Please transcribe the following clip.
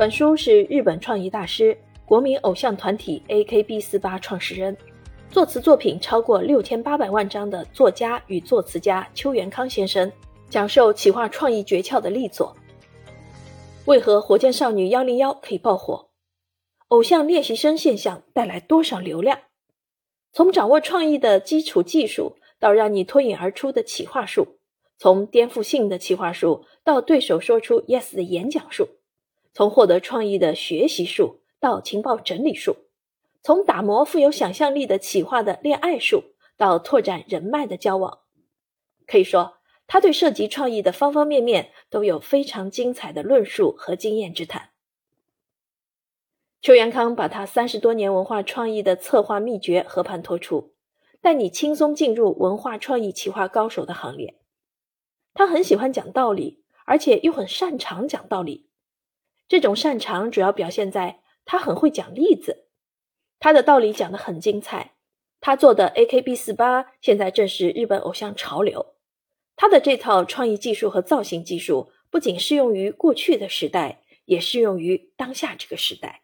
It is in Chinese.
本书是日本创意大师、国民偶像团体 AKB48 创始人、作词作品超过六千八百万张的作家与作词家邱元康先生讲授企划创意诀窍的力作。为何火箭少女幺零幺可以爆火？偶像练习生现象带来多少流量？从掌握创意的基础技术到让你脱颖而出的企划术，从颠覆性的企划术到对手说出 yes 的演讲术。从获得创意的学习术到情报整理术，从打磨富有想象力的企划的恋爱术到拓展人脉的交往，可以说他对涉及创意的方方面面都有非常精彩的论述和经验之谈。邱元康把他三十多年文化创意的策划秘诀和盘托出，带你轻松进入文化创意企划高手的行列。他很喜欢讲道理，而且又很擅长讲道理。这种擅长主要表现在他很会讲例子，他的道理讲得很精彩。他做的 AKB 四八现在正是日本偶像潮流，他的这套创意技术和造型技术不仅适用于过去的时代，也适用于当下这个时代。